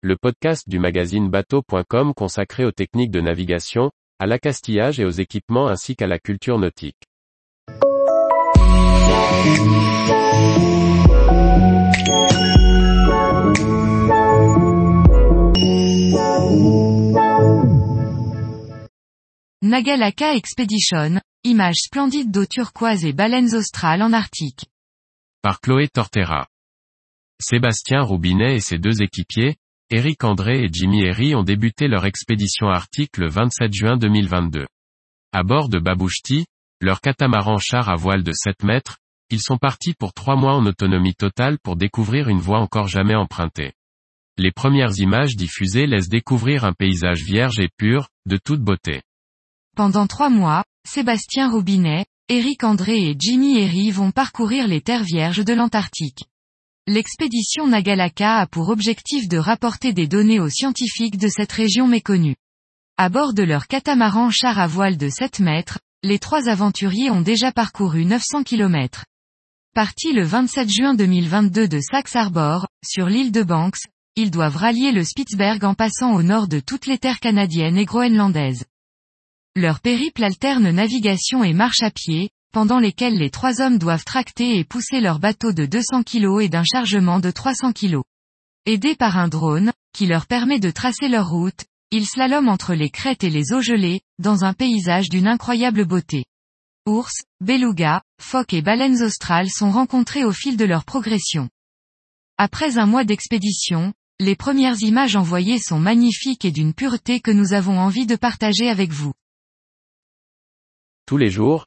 le podcast du magazine bateau.com consacré aux techniques de navigation, à l'accastillage et aux équipements ainsi qu'à la culture nautique. Nagalaka Expedition, images splendides d'eau turquoise et baleines australes en Arctique. Par Chloé Tortera. Sébastien Roubinet et ses deux équipiers, Eric André et Jimmy Herry ont débuté leur expédition arctique le 27 juin 2022. À bord de Babouchti, leur catamaran char à voile de 7 mètres, ils sont partis pour trois mois en autonomie totale pour découvrir une voie encore jamais empruntée. Les premières images diffusées laissent découvrir un paysage vierge et pur, de toute beauté. Pendant trois mois, Sébastien Robinet, Éric André et Jimmy Herry vont parcourir les terres vierges de l'Antarctique. L'expédition Nagalaka a pour objectif de rapporter des données aux scientifiques de cette région méconnue. À bord de leur catamaran char à voile de 7 mètres, les trois aventuriers ont déjà parcouru 900 km. Partis le 27 juin 2022 de Saxe Harbor, sur l'île de Banks, ils doivent rallier le Spitzberg en passant au nord de toutes les terres canadiennes et groenlandaises. Leur périple alterne navigation et marche à pied, pendant lesquels les trois hommes doivent tracter et pousser leur bateau de 200 kg et d'un chargement de 300 kg. Aidés par un drone, qui leur permet de tracer leur route, ils slaloment entre les crêtes et les eaux gelées, dans un paysage d'une incroyable beauté. Ours, belugas, phoques et baleines australes sont rencontrés au fil de leur progression. Après un mois d'expédition, les premières images envoyées sont magnifiques et d'une pureté que nous avons envie de partager avec vous. Tous les jours,